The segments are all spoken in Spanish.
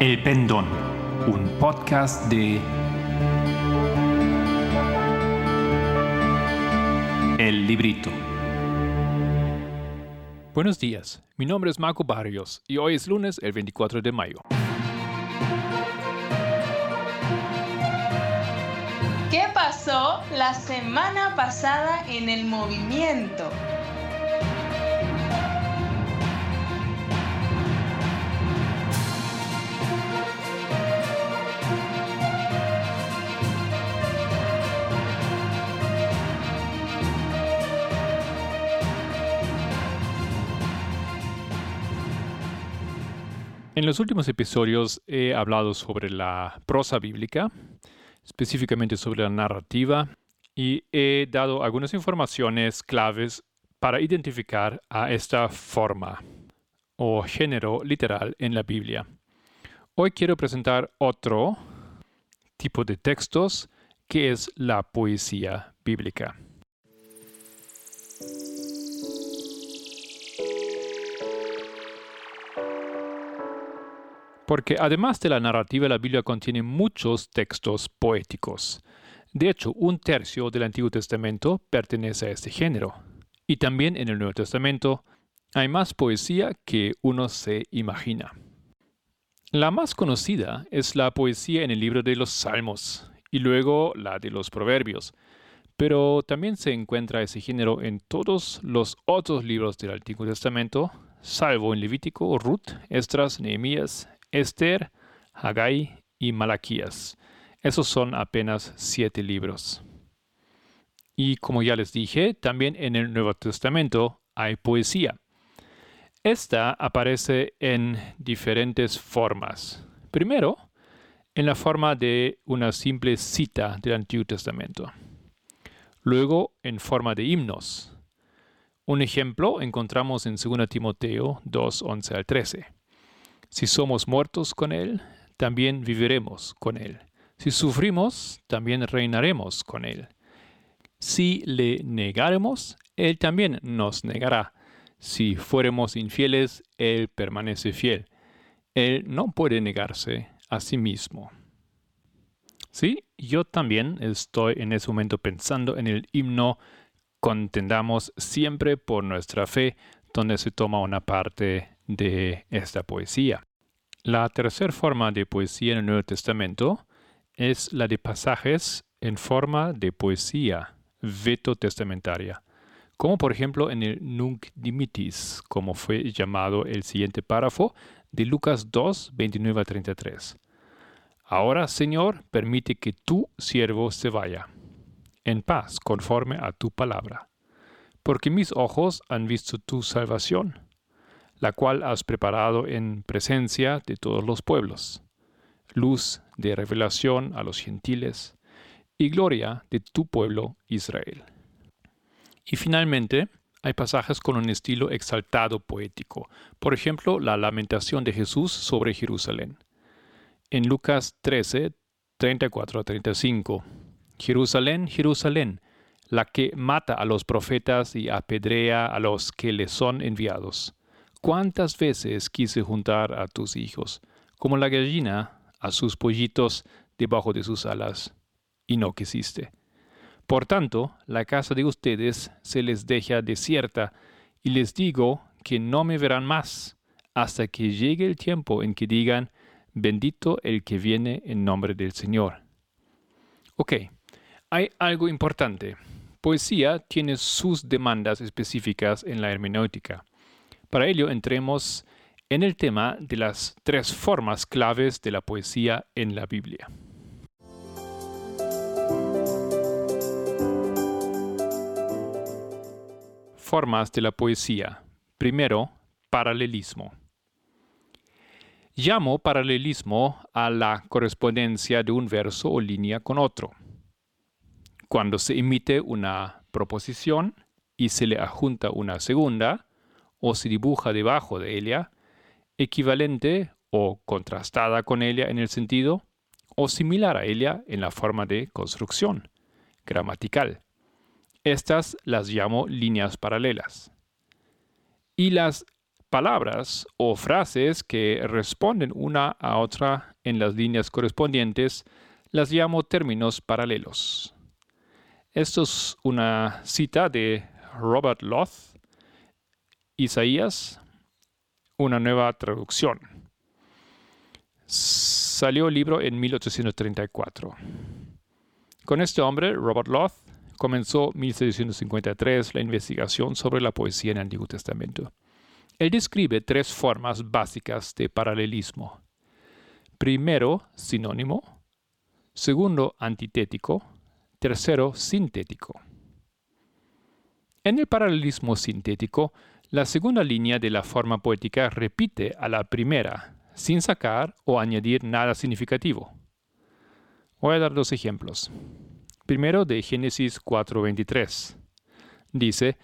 El Pendón, un podcast de El Librito. Buenos días, mi nombre es Marco Barrios y hoy es lunes el 24 de mayo. ¿Qué pasó la semana pasada en el movimiento? En los últimos episodios he hablado sobre la prosa bíblica, específicamente sobre la narrativa, y he dado algunas informaciones claves para identificar a esta forma o género literal en la Biblia. Hoy quiero presentar otro tipo de textos que es la poesía bíblica. Porque además de la narrativa, la Biblia contiene muchos textos poéticos. De hecho, un tercio del Antiguo Testamento pertenece a este género. Y también en el Nuevo Testamento hay más poesía que uno se imagina. La más conocida es la poesía en el libro de los Salmos y luego la de los Proverbios, pero también se encuentra ese género en todos los otros libros del Antiguo Testamento, salvo en Levítico, Ruth, Estras, Nehemías, Esther, Haggai y Malaquías. Esos son apenas siete libros. Y como ya les dije, también en el Nuevo Testamento hay poesía. Esta aparece en diferentes formas. Primero, en la forma de una simple cita del Antiguo Testamento. Luego, en forma de himnos. Un ejemplo encontramos en 2 Timoteo 2, 11 al 13. Si somos muertos con Él, también viviremos con Él. Si sufrimos, también reinaremos con Él. Si le negaremos, Él también nos negará. Si fuéramos infieles, Él permanece fiel. Él no puede negarse a sí mismo. Sí, yo también estoy en ese momento pensando en el himno Contendamos siempre por nuestra fe, donde se toma una parte de esta poesía. La tercera forma de poesía en el Nuevo Testamento es la de pasajes en forma de poesía veto testamentaria, como por ejemplo en el Nunc Dimitis, como fue llamado el siguiente párrafo de Lucas 2, 29 a 33. Ahora, Señor, permite que tu siervo se vaya, en paz, conforme a tu palabra, porque mis ojos han visto tu salvación la cual has preparado en presencia de todos los pueblos, luz de revelación a los gentiles y gloria de tu pueblo Israel. Y finalmente, hay pasajes con un estilo exaltado poético, por ejemplo, la lamentación de Jesús sobre Jerusalén. En Lucas 13, 34 a 35, Jerusalén, Jerusalén, la que mata a los profetas y apedrea a los que le son enviados. ¿Cuántas veces quise juntar a tus hijos, como la gallina a sus pollitos debajo de sus alas, y no quisiste? Por tanto, la casa de ustedes se les deja desierta, y les digo que no me verán más, hasta que llegue el tiempo en que digan, bendito el que viene en nombre del Señor. Ok, hay algo importante. Poesía tiene sus demandas específicas en la hermenéutica. Para ello entremos en el tema de las tres formas claves de la poesía en la Biblia. Formas de la poesía. Primero, paralelismo. Llamo paralelismo a la correspondencia de un verso o línea con otro. Cuando se emite una proposición y se le adjunta una segunda, o se dibuja debajo de ella, equivalente o contrastada con ella en el sentido, o similar a ella en la forma de construcción gramatical. Estas las llamo líneas paralelas. Y las palabras o frases que responden una a otra en las líneas correspondientes las llamo términos paralelos. Esto es una cita de Robert Loth, Isaías, una nueva traducción. Salió el libro en 1834. Con este hombre, Robert Loth, comenzó en 1653 la investigación sobre la poesía en el Antiguo Testamento. Él describe tres formas básicas de paralelismo. Primero, sinónimo. Segundo, antitético. Tercero, sintético. En el paralelismo sintético, la segunda línea de la forma poética repite a la primera, sin sacar o añadir nada significativo. Voy a dar dos ejemplos. Primero de Génesis 4:23. Dice,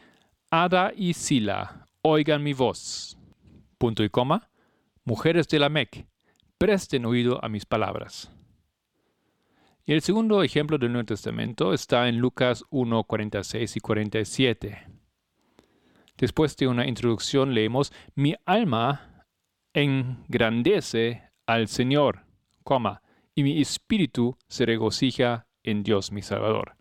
Ada y Sila, oigan mi voz. Punto y coma. Mujeres de la Mec, presten oído a mis palabras. Y el segundo ejemplo del Nuevo Testamento está en Lucas 1, 46 y 47. Después de una introducción leemos, mi alma engrandece al Señor, coma, y mi espíritu se regocija en Dios mi Salvador.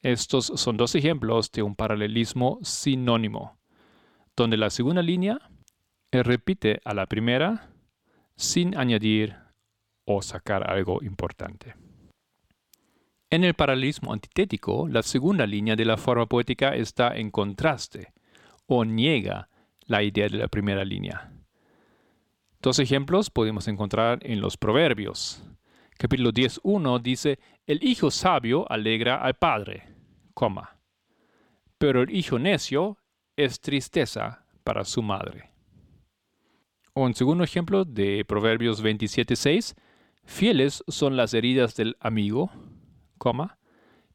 Estos son dos ejemplos de un paralelismo sinónimo, donde la segunda línea repite a la primera sin añadir o sacar algo importante. En el paralelismo antitético, la segunda línea de la forma poética está en contraste o niega la idea de la primera línea. Dos ejemplos podemos encontrar en los Proverbios. Capítulo 10.1 dice, el hijo sabio alegra al padre, coma, pero el hijo necio es tristeza para su madre. O un segundo ejemplo de Proverbios 27.6, fieles son las heridas del amigo,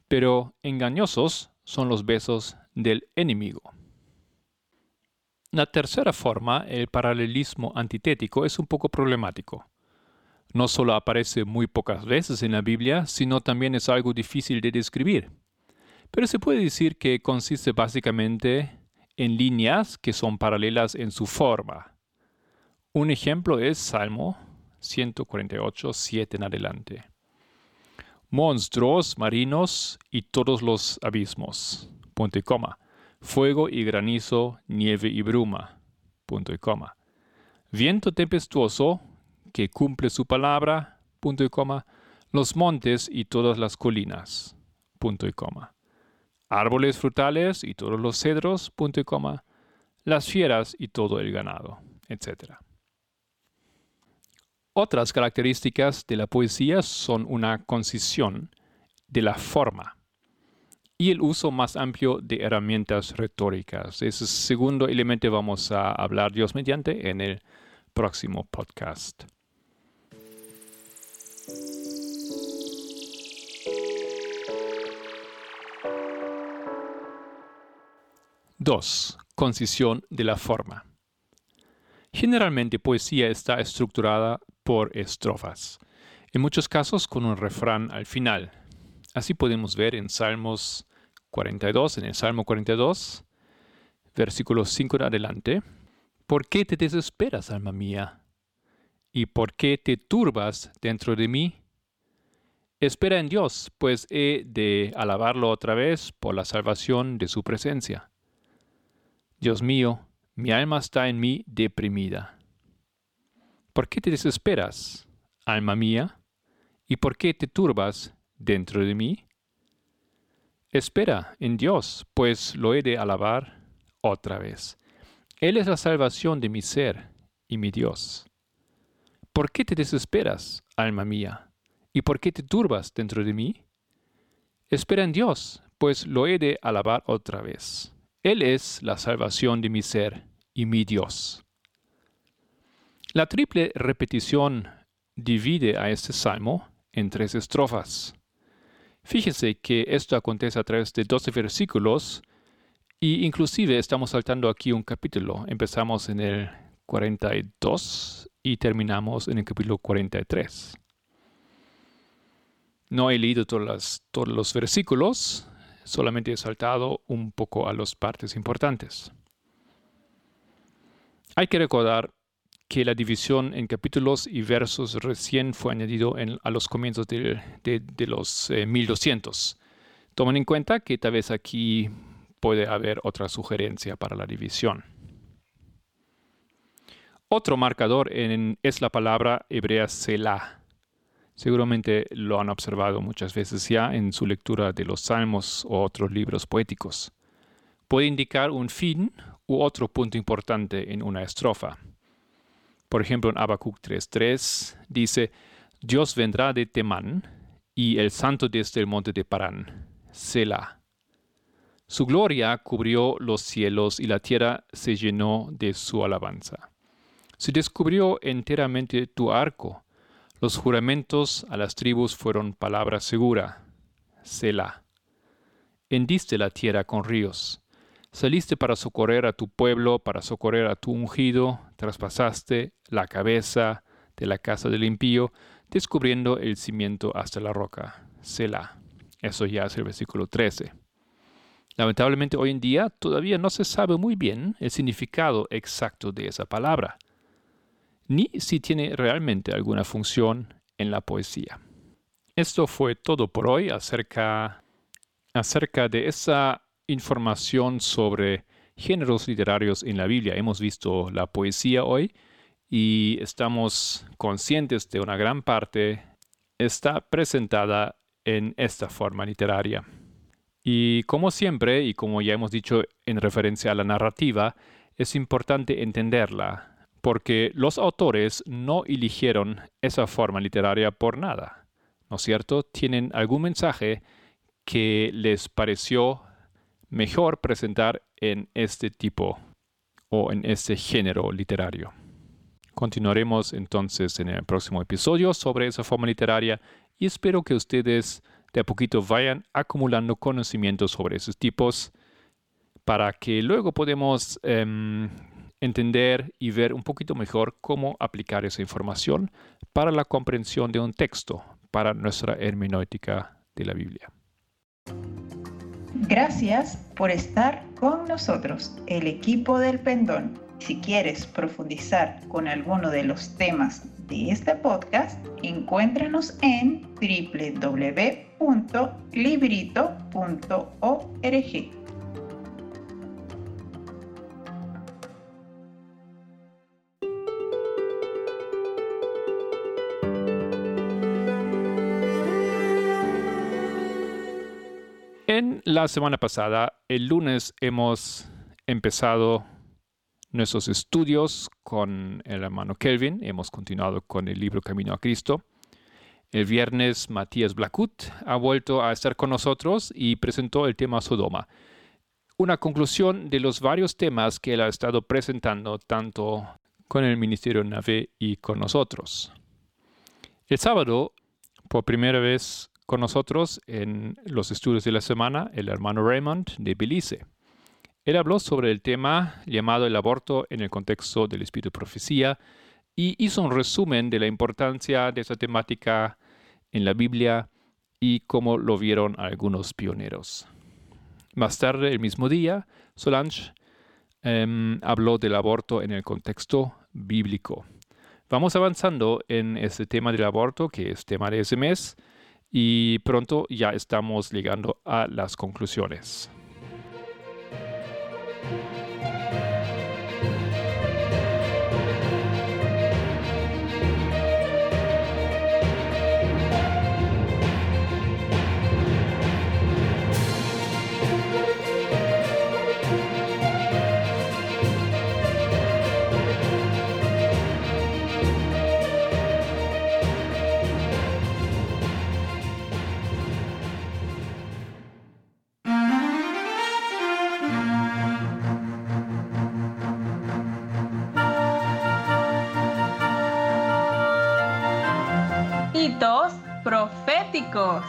pero engañosos son los besos del enemigo. La tercera forma, el paralelismo antitético, es un poco problemático. No solo aparece muy pocas veces en la Biblia, sino también es algo difícil de describir. Pero se puede decir que consiste básicamente en líneas que son paralelas en su forma. Un ejemplo es Salmo 148, 7 en adelante monstruos marinos y todos los abismos. Punto y coma. Fuego y granizo, nieve y bruma. Punto y coma. Viento tempestuoso que cumple su palabra. Punto y coma. Los montes y todas las colinas. Punto y coma. Árboles frutales y todos los cedros. Punto y coma. Las fieras y todo el ganado, etc. Otras características de la poesía son una concisión de la forma y el uso más amplio de herramientas retóricas. Ese segundo elemento vamos a hablar Dios mediante en el próximo podcast. Dos, concisión de la forma. Generalmente poesía está estructurada por estrofas, en muchos casos con un refrán al final. Así podemos ver en Salmos 42, en el Salmo 42, versículo 5 en adelante. ¿Por qué te desesperas, alma mía? ¿Y por qué te turbas dentro de mí? Espera en Dios, pues he de alabarlo otra vez por la salvación de su presencia. Dios mío, mi alma está en mí deprimida. ¿Por qué te desesperas, alma mía? ¿Y por qué te turbas dentro de mí? Espera en Dios, pues lo he de alabar otra vez. Él es la salvación de mi ser y mi Dios. ¿Por qué te desesperas, alma mía? ¿Y por qué te turbas dentro de mí? Espera en Dios, pues lo he de alabar otra vez. Él es la salvación de mi ser y mi Dios. La triple repetición divide a este salmo en tres estrofas. Fíjese que esto acontece a través de 12 versículos y inclusive estamos saltando aquí un capítulo. Empezamos en el 42 y terminamos en el capítulo 43. No he leído todos los versículos, solamente he saltado un poco a las partes importantes. Hay que recordar que la división en capítulos y versos recién fue añadido a los comienzos de, los 1200. Eh, Tomen en cuenta que tal vez aquí puede haber otra sugerencia para la división. Otro marcador es la palabra hebrea Selah. Seguramente lo han observado muchas veces ya en su lectura de los salmos o otros libros poéticos. Puede indicar un fin u otro punto importante en una estrofa. Por ejemplo, en Habacuc 3.3 dice, Dios vendrá de Temán y el santo desde el monte de Parán, Selah. Su gloria cubrió los cielos y la tierra se llenó de su alabanza. Se descubrió enteramente tu arco. Los juramentos a las tribus fueron palabra segura. Selah. Hendiste la tierra con ríos. Saliste para socorrer a tu pueblo, para socorrer a tu ungido, traspasaste la cabeza de la casa del impío, descubriendo el cimiento hasta la roca. Selah. Eso ya es el versículo 13. Lamentablemente hoy en día todavía no se sabe muy bien el significado exacto de esa palabra ni si tiene realmente alguna función en la poesía. Esto fue todo por hoy acerca, acerca de esa información sobre géneros literarios en la Biblia. Hemos visto la poesía hoy y estamos conscientes de una gran parte está presentada en esta forma literaria. Y como siempre, y como ya hemos dicho en referencia a la narrativa, es importante entenderla porque los autores no eligieron esa forma literaria por nada, ¿no es cierto? Tienen algún mensaje que les pareció mejor presentar en este tipo o en este género literario. Continuaremos entonces en el próximo episodio sobre esa forma literaria y espero que ustedes de a poquito vayan acumulando conocimientos sobre esos tipos para que luego podamos em, entender y ver un poquito mejor cómo aplicar esa información para la comprensión de un texto, para nuestra hermenéutica de la Biblia. Gracias por estar con nosotros, el equipo del Pendón. Si quieres profundizar con alguno de los temas de este podcast, encuéntranos en www.librito.org. la semana pasada, el lunes, hemos empezado nuestros estudios con el hermano Kelvin. Hemos continuado con el libro Camino a Cristo. El viernes, Matías Blacut ha vuelto a estar con nosotros y presentó el tema Sodoma. Una conclusión de los varios temas que él ha estado presentando tanto con el Ministerio Nave y con nosotros. El sábado, por primera vez, con nosotros en los estudios de la semana el hermano Raymond de Belice. Él habló sobre el tema llamado el aborto en el contexto del espíritu profecía y hizo un resumen de la importancia de esa temática en la Biblia y cómo lo vieron algunos pioneros. Más tarde, el mismo día, Solange em, habló del aborto en el contexto bíblico. Vamos avanzando en este tema del aborto, que es tema de ese mes, y pronto ya estamos llegando a las conclusiones. Proféticos.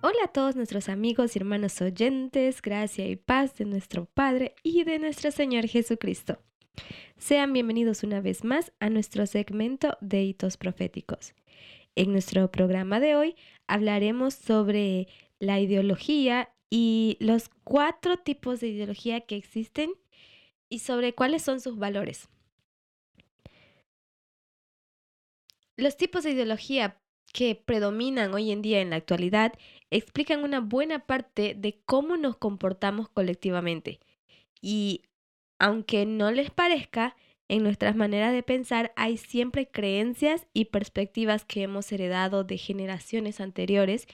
Hola a todos nuestros amigos y hermanos oyentes, gracia y paz de nuestro Padre y de nuestro Señor Jesucristo. Sean bienvenidos una vez más a nuestro segmento de hitos proféticos. En nuestro programa de hoy hablaremos sobre la ideología y los cuatro tipos de ideología que existen y sobre cuáles son sus valores. Los tipos de ideología que predominan hoy en día en la actualidad explican una buena parte de cómo nos comportamos colectivamente. Y aunque no les parezca, en nuestras maneras de pensar hay siempre creencias y perspectivas que hemos heredado de generaciones anteriores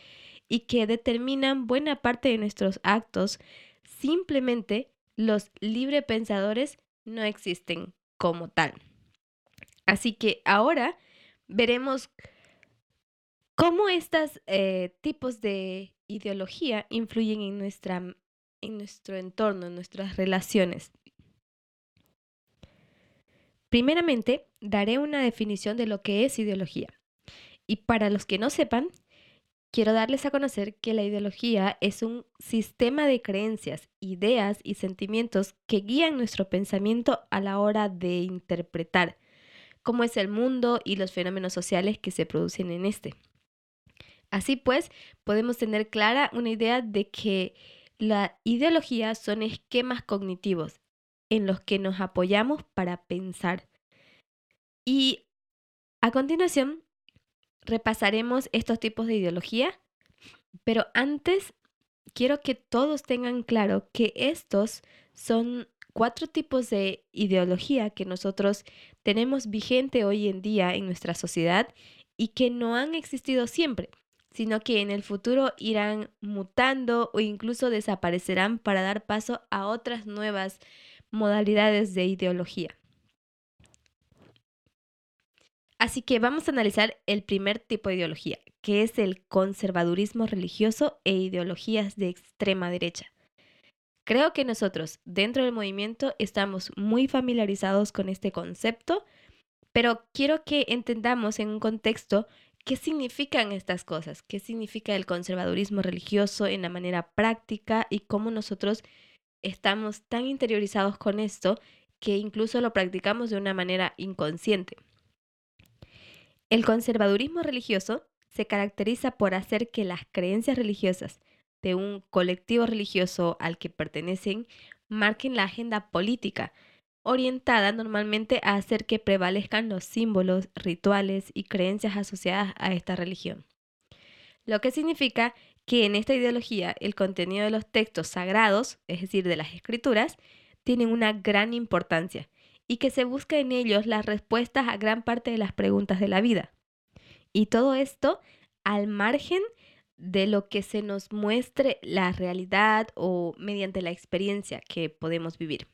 y que determinan buena parte de nuestros actos. Simplemente los librepensadores no existen como tal. Así que ahora veremos cómo estos eh, tipos de ideología influyen en, nuestra, en nuestro entorno, en nuestras relaciones. Primeramente, daré una definición de lo que es ideología. Y para los que no sepan, quiero darles a conocer que la ideología es un sistema de creencias, ideas y sentimientos que guían nuestro pensamiento a la hora de interpretar cómo es el mundo y los fenómenos sociales que se producen en este. Así pues, podemos tener clara una idea de que la ideología son esquemas cognitivos en los que nos apoyamos para pensar. Y a continuación repasaremos estos tipos de ideología, pero antes quiero que todos tengan claro que estos son cuatro tipos de ideología que nosotros tenemos vigente hoy en día en nuestra sociedad y que no han existido siempre, sino que en el futuro irán mutando o incluso desaparecerán para dar paso a otras nuevas modalidades de ideología. Así que vamos a analizar el primer tipo de ideología, que es el conservadurismo religioso e ideologías de extrema derecha. Creo que nosotros dentro del movimiento estamos muy familiarizados con este concepto, pero quiero que entendamos en un contexto qué significan estas cosas, qué significa el conservadurismo religioso en la manera práctica y cómo nosotros estamos tan interiorizados con esto que incluso lo practicamos de una manera inconsciente. El conservadurismo religioso se caracteriza por hacer que las creencias religiosas de un colectivo religioso al que pertenecen marquen la agenda política, orientada normalmente a hacer que prevalezcan los símbolos, rituales y creencias asociadas a esta religión. Lo que significa que en esta ideología el contenido de los textos sagrados, es decir, de las escrituras, tienen una gran importancia y que se busca en ellos las respuestas a gran parte de las preguntas de la vida. Y todo esto al margen de lo que se nos muestre la realidad o mediante la experiencia que podemos vivir.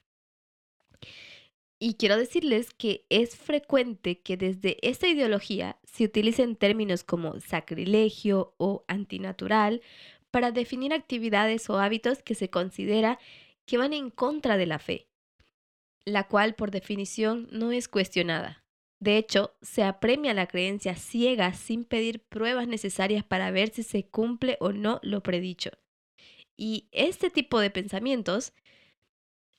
Y quiero decirles que es frecuente que desde esta ideología se utilicen términos como sacrilegio o antinatural para definir actividades o hábitos que se considera que van en contra de la fe, la cual por definición no es cuestionada. De hecho, se apremia la creencia ciega sin pedir pruebas necesarias para ver si se cumple o no lo predicho. Y este tipo de pensamientos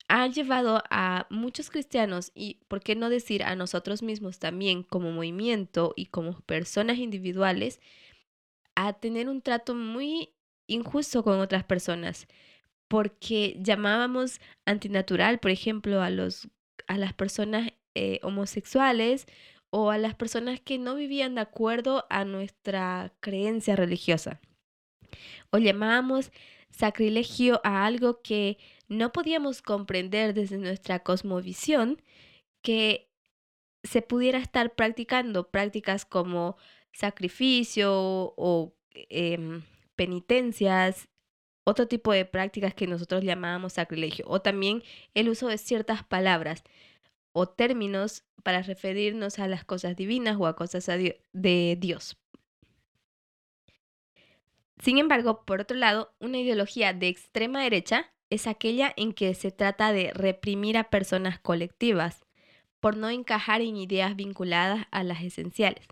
ha llevado a muchos cristianos y, por qué no decir a nosotros mismos también como movimiento y como personas individuales, a tener un trato muy injusto con otras personas, porque llamábamos antinatural, por ejemplo, a, los, a las personas eh, homosexuales o a las personas que no vivían de acuerdo a nuestra creencia religiosa. O llamábamos sacrilegio a algo que no podíamos comprender desde nuestra cosmovisión que se pudiera estar practicando prácticas como sacrificio o em, penitencias, otro tipo de prácticas que nosotros llamábamos sacrilegio, o también el uso de ciertas palabras o términos para referirnos a las cosas divinas o a cosas de Dios. Sin embargo, por otro lado, una ideología de extrema derecha es aquella en que se trata de reprimir a personas colectivas por no encajar en ideas vinculadas a las esenciales.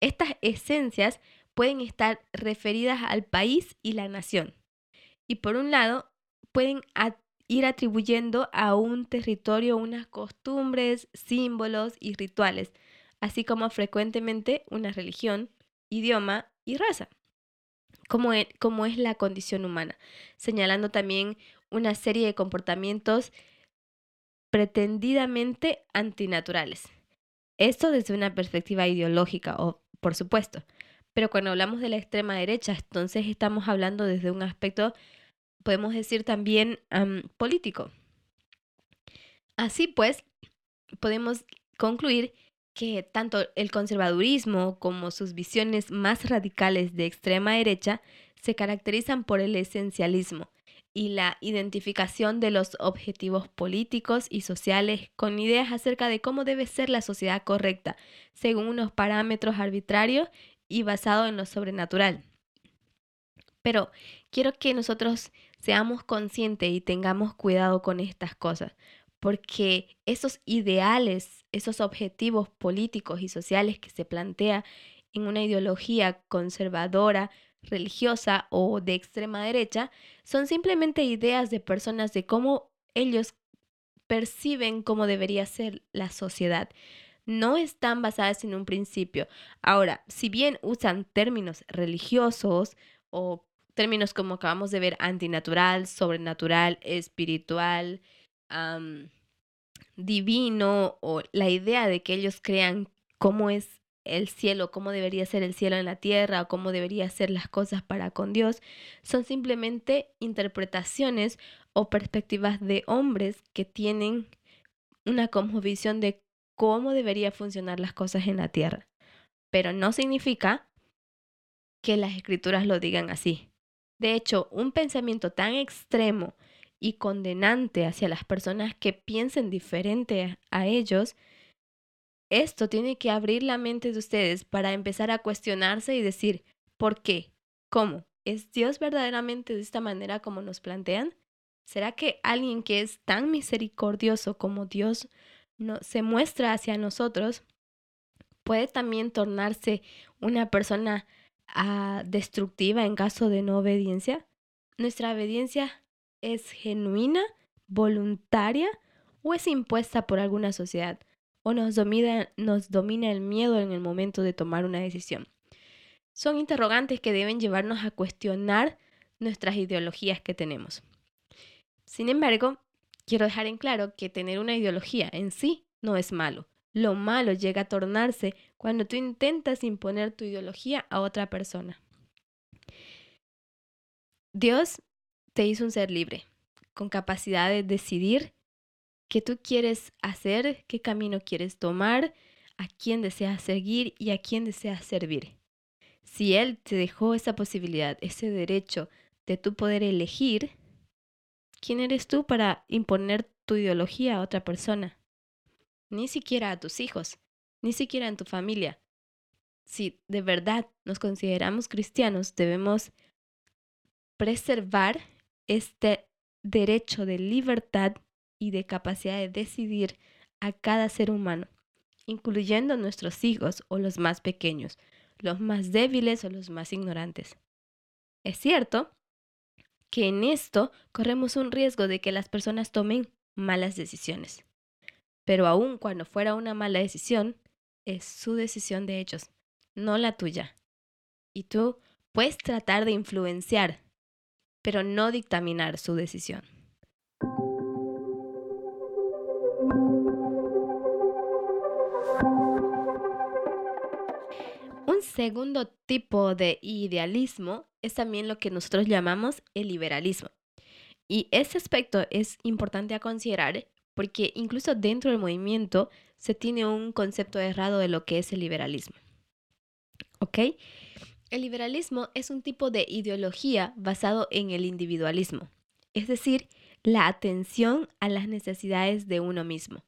Estas esencias pueden estar referidas al país y la nación. Y por un lado, pueden ir atribuyendo a un territorio unas costumbres, símbolos y rituales, así como frecuentemente una religión, idioma y raza, como e- como es la condición humana, señalando también una serie de comportamientos pretendidamente antinaturales. Esto desde una perspectiva ideológica, o, por supuesto, pero cuando hablamos de la extrema derecha, entonces estamos hablando desde un aspecto, podemos decir también am, político. Así pues, podemos concluir que tanto el conservadurismo como sus visiones más radicales de extrema derecha se caracterizan por el esencialismo y la identificación de los objetivos políticos y sociales con ideas acerca de cómo debe ser la sociedad correcta, según unos parámetros arbitrarios y basado en lo sobrenatural. Pero quiero que nosotros seamos conscientes y tengamos cuidado con estas cosas, porque esos ideales, esos objetivos políticos y sociales que se plantea en una ideología conservadora, religiosa o de extrema derecha, son simplemente ideas de personas de cómo ellos perciben cómo debería ser la sociedad. No están basadas en un principio. Ahora, si bien usan términos religiosos o términos como acabamos de ver, antinatural, sobrenatural, espiritual, divino, o la idea de que ellos crean cómo es el cielo, cómo debería ser el cielo en la tierra, o cómo debería ser las cosas para con Dios, son simplemente interpretaciones o perspectivas de hombres que tienen una visión de cómo debería funcionar las cosas en la tierra. Pero no significa que las escrituras lo digan así. De hecho, un pensamiento tan extremo y condenante hacia las personas que piensen diferente a ellos, esto tiene que abrir la mente de ustedes para empezar a cuestionarse y decir, ¿por qué? ¿Cómo? ¿Es Dios verdaderamente de esta manera como nos plantean? ¿Será que alguien que es tan misericordioso como Dios no, se muestra hacia nosotros puede también tornarse una persona ah, destructiva en caso de no obediencia? ¿Nuestra obediencia es genuina, voluntaria o es impuesta por alguna sociedad? ¿O nos domina, nos domina el miedo en el momento de tomar una decisión? Son interrogantes que deben llevarnos a cuestionar nuestras ideologías que tenemos. Sin embargo, quiero dejar en claro que tener una ideología en sí no es malo. Lo malo llega a tornarse cuando tú intentas imponer tu ideología a otra persona. Dios te hizo un ser libre, con capacidad de decidir qué tú quieres hacer, qué camino quieres tomar, a quién deseas seguir y a quién deseas servir. Si Él te dejó esa posibilidad, ese derecho de tú poder elegir, ¿quién eres tú para imponer tu ideología a otra persona? Ni siquiera a tus hijos, ni siquiera en tu familia. Si de verdad nos consideramos cristianos, debemos preservar este derecho de libertad y de capacidad de decidir a cada ser humano, incluyendo nuestros hijos o los más pequeños, los más débiles o los más ignorantes. Es cierto que en esto corremos un riesgo de que las personas tomen malas decisiones. Pero aun cuando fuera una mala decisión, es su decisión de ellos, no la tuya. Y tú puedes tratar de influenciar, pero no dictaminar su decisión. Segundo tipo de idealismo es también lo que nosotros llamamos el liberalismo. Y ese aspecto es importante a considerar porque incluso dentro del movimiento se tiene un concepto errado de lo que es el liberalismo. ¿Ok? El liberalismo es un tipo de ideología basado en el individualismo, es decir, la atención a las necesidades de uno mismo.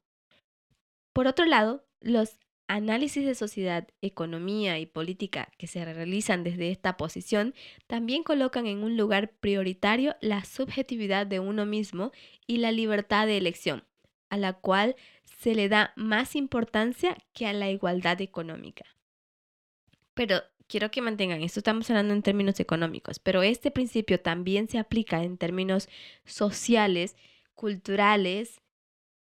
Por otro lado, los análisis de sociedad, economía y política que se realizan desde esta posición también colocan en un lugar prioritario la subjetividad de uno mismo y la libertad de elección, a la cual se le da más importancia que a la igualdad económica. Pero quiero que mantengan, esto estamos hablando en términos económicos, pero este principio también se aplica en términos sociales, culturales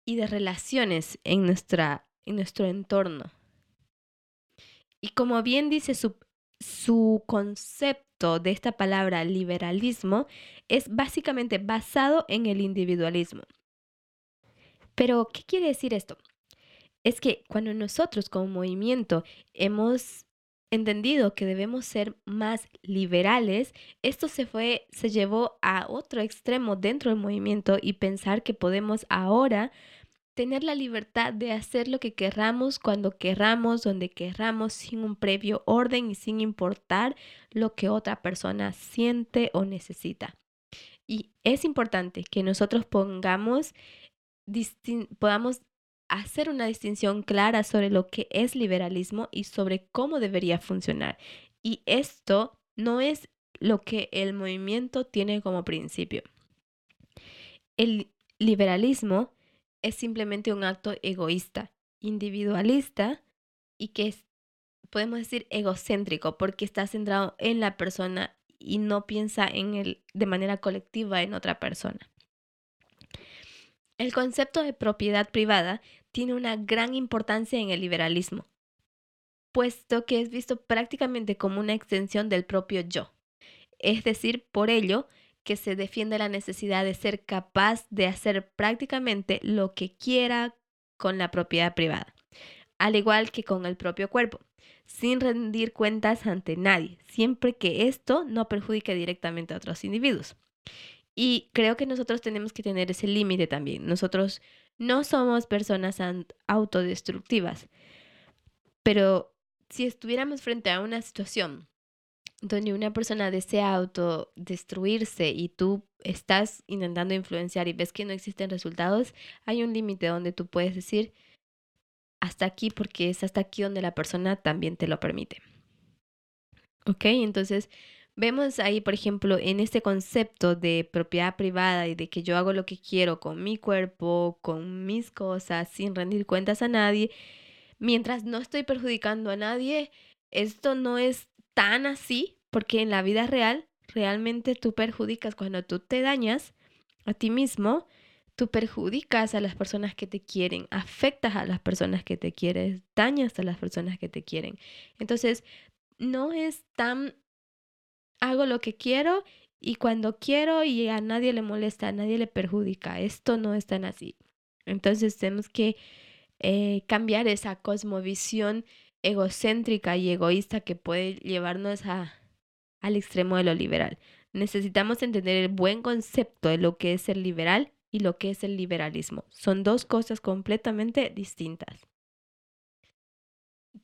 y de relaciones en, nuestra, en nuestro entorno. Y como bien dice su, su concepto de esta palabra liberalismo, es básicamente basado en el individualismo. Pero, ¿qué quiere decir esto? Es que cuando nosotros como movimiento hemos entendido que debemos ser más liberales, esto se fue, se llevó a otro extremo dentro del movimiento y pensar que podemos ahora tener la libertad de hacer lo que querramos, cuando querramos, donde querramos, sin un previo orden y sin importar lo que otra persona siente o necesita. Y es importante que nosotros pongamos, podamos hacer una distinción clara sobre lo que es liberalismo y sobre cómo debería funcionar. Y esto no es lo que el movimiento tiene como principio. El liberalismo es simplemente un acto egoísta, individualista y que es, podemos decir, egocéntrico porque está centrado en la persona y no piensa en él de manera colectiva en otra persona. El concepto de propiedad privada tiene una gran importancia en el liberalismo, puesto que es visto prácticamente como una extensión del propio yo. Es decir, por ello que se defiende la necesidad de ser capaz de hacer prácticamente lo que quiera con la propiedad privada, al igual que con el propio cuerpo, sin rendir cuentas ante nadie, siempre que esto no perjudique directamente a otros individuos. Y creo que nosotros tenemos que tener ese límite también. Nosotros no somos personas autodestructivas, pero si estuviéramos frente a una situación donde una persona desea autodestruirse y tú estás intentando influenciar y ves que no existen resultados, hay un límite donde tú puedes decir hasta aquí porque es hasta aquí donde la persona también te lo permite. ¿Ok? Entonces, Vemos ahí, por ejemplo, en este concepto de propiedad privada y de que yo hago lo que quiero con mi cuerpo, con mis cosas, sin rendir cuentas a nadie, mientras no estoy perjudicando a nadie, esto no es tan así, porque en la vida real, realmente tú perjudicas cuando tú te dañas a ti mismo, tú perjudicas a las personas que te quieren, afectas a las personas que te quieren, dañas a las personas que te quieren. Entonces, no es tan hago lo que quiero y cuando quiero y a nadie le molesta, a nadie le perjudica. Esto no es tan así. Entonces tenemos que eh, cambiar esa cosmovisión egocéntrica y egoísta que puede llevarnos a, al extremo de lo liberal. Necesitamos entender el buen concepto de lo que es el liberal y lo que es el liberalismo. Son dos cosas completamente distintas.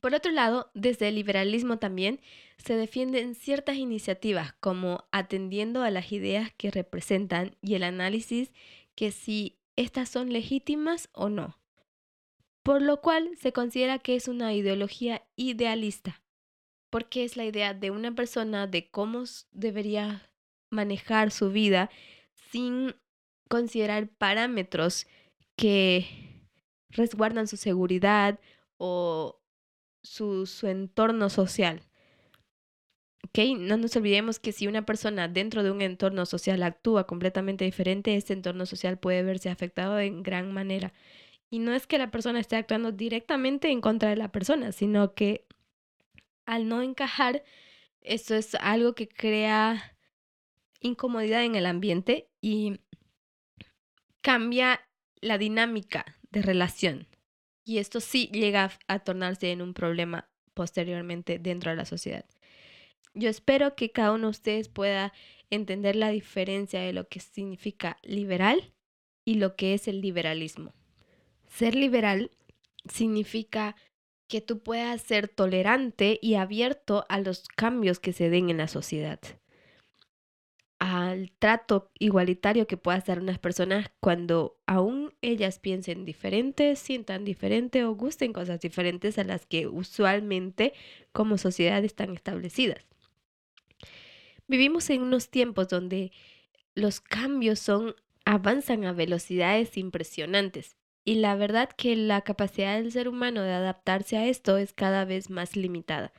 Por otro lado, desde el liberalismo también se defienden ciertas iniciativas como atendiendo a las ideas que representan y el análisis que si estas son legítimas o no. Por lo cual se considera que es una ideología idealista, porque es la idea de una persona de cómo debería manejar su vida sin considerar parámetros que resguardan su seguridad o su, entorno social. ¿Okay? No nos olvidemos que si una persona dentro de un entorno social actúa completamente diferente, este entorno social puede verse afectado en gran manera. Y no es que la persona esté actuando directamente en contra de la persona, sino que al no encajar, esto es algo que crea incomodidad en el ambiente y cambia la dinámica de relación. Y esto sí llega a tornarse en un problema posteriormente dentro de la sociedad. Yo espero que cada uno de ustedes pueda entender la diferencia de lo que significa liberal y lo que es el liberalismo. Ser liberal significa que tú puedas ser tolerante y abierto a los cambios que se den en la sociedad al trato igualitario que pueda dar unas personas cuando aún ellas piensen diferente, sientan diferente o gusten cosas diferentes a las que usualmente como sociedad están establecidas. Vivimos en unos tiempos donde los cambios son avanzan a velocidades impresionantes y la verdad que la capacidad del ser humano de adaptarse a esto es cada vez más limitada